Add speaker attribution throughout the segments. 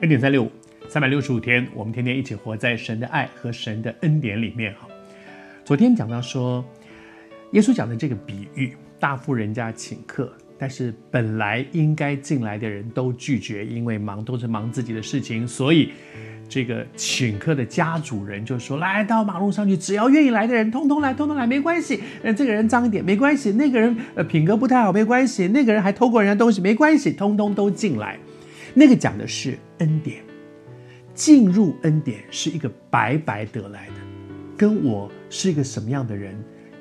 Speaker 1: 恩典三六五，三百六十五天，我们天天一起活在神的爱和神的恩典里面。哈，昨天讲到说，耶稣讲的这个比喻，大富人家请客，但是本来应该进来的人都拒绝，因为忙都是忙自己的事情，所以这个请客的家主人就说：来到马路上去，只要愿意来的人，通通来，通通来，没关系。那，这个人脏一点没关系，那个人呃品格不太好没关系，那个人还偷过人家东西没关系，通通都进来。那个讲的是恩典，进入恩典是一个白白得来的，跟我是一个什么样的人，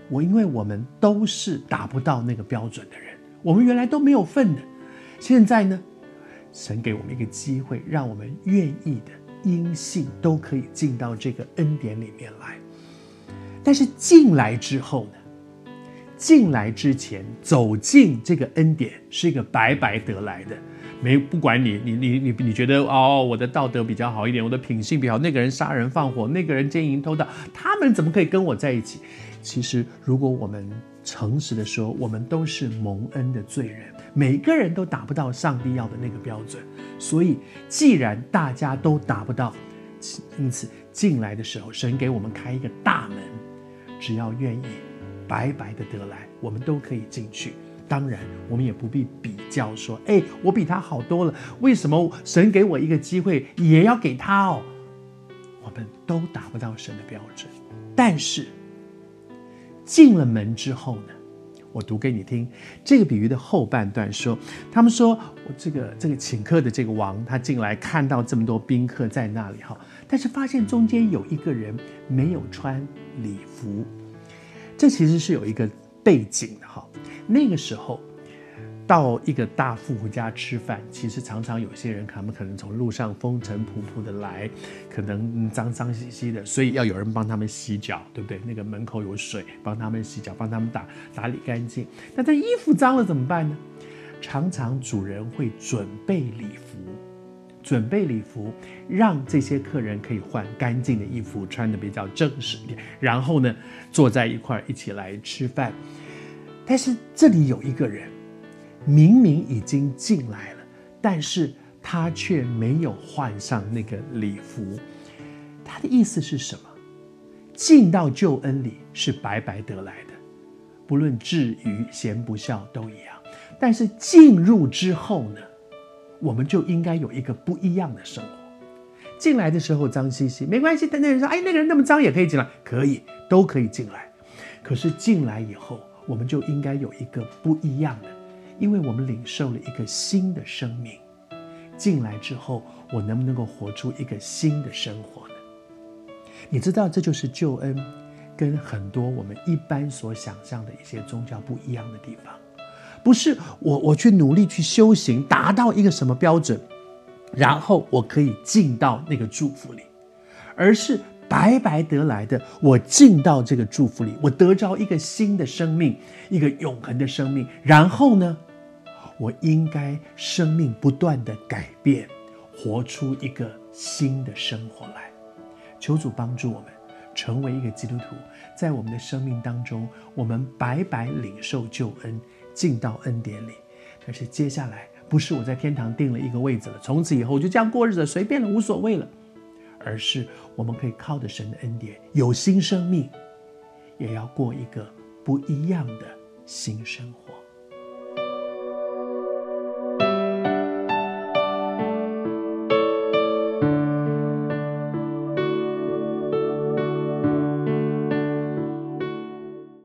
Speaker 1: 我因为我们都是达不到那个标准的人，我们原来都没有份的，现在呢，神给我们一个机会，让我们愿意的因信都可以进到这个恩典里面来，但是进来之后呢，进来之前走进这个恩典是一个白白得来的。没不管你，你你你你觉得哦，我的道德比较好一点，我的品性比较好。那个人杀人放火，那个人奸淫偷盗，他们怎么可以跟我在一起？其实，如果我们诚实的说，我们都是蒙恩的罪人，每个人都达不到上帝要的那个标准。所以，既然大家都达不到，因此进来的时候，神给我们开一个大门，只要愿意，白白的得来，我们都可以进去。当然，我们也不必比较说，哎，我比他好多了，为什么神给我一个机会也要给他哦？我们都达不到神的标准。但是进了门之后呢，我读给你听这个比喻的后半段说，他们说我这个这个请客的这个王，他进来看到这么多宾客在那里哈，但是发现中间有一个人没有穿礼服，这其实是有一个背景的哈。那个时候，到一个大富户家吃饭，其实常常有些人，他们可能从路上风尘仆仆的来，可能脏脏兮兮的，所以要有人帮他们洗脚，对不对？那个门口有水，帮他们洗脚，帮他们打打理干净。那这衣服脏了怎么办呢？常常主人会准备礼服，准备礼服，让这些客人可以换干净的衣服，穿得比较正式一点，然后呢，坐在一块儿一起来吃饭。但是这里有一个人，明明已经进来了，但是他却没有换上那个礼服。他的意思是什么？进到救恩里是白白得来的，不论智愚贤不孝都一样。但是进入之后呢，我们就应该有一个不一样的生活。进来的时候脏兮兮没关系，但那人说：“哎，那个人那么脏也可以进来，可以，都可以进来。”可是进来以后，我们就应该有一个不一样的，因为我们领受了一个新的生命，进来之后，我能不能够活出一个新的生活呢？你知道，这就是救恩，跟很多我们一般所想象的一些宗教不一样的地方，不是我我去努力去修行，达到一个什么标准，然后我可以进到那个祝福里，而是。白白得来的，我进到这个祝福里，我得着一个新的生命，一个永恒的生命。然后呢，我应该生命不断的改变，活出一个新的生活来。求主帮助我们成为一个基督徒，在我们的生命当中，我们白白领受救恩，进到恩典里。可是接下来，不是我在天堂定了一个位子了，从此以后我就这样过日子，随便了，无所谓了。而是我们可以靠着神的恩典有新生命，也要过一个不一样的新生活。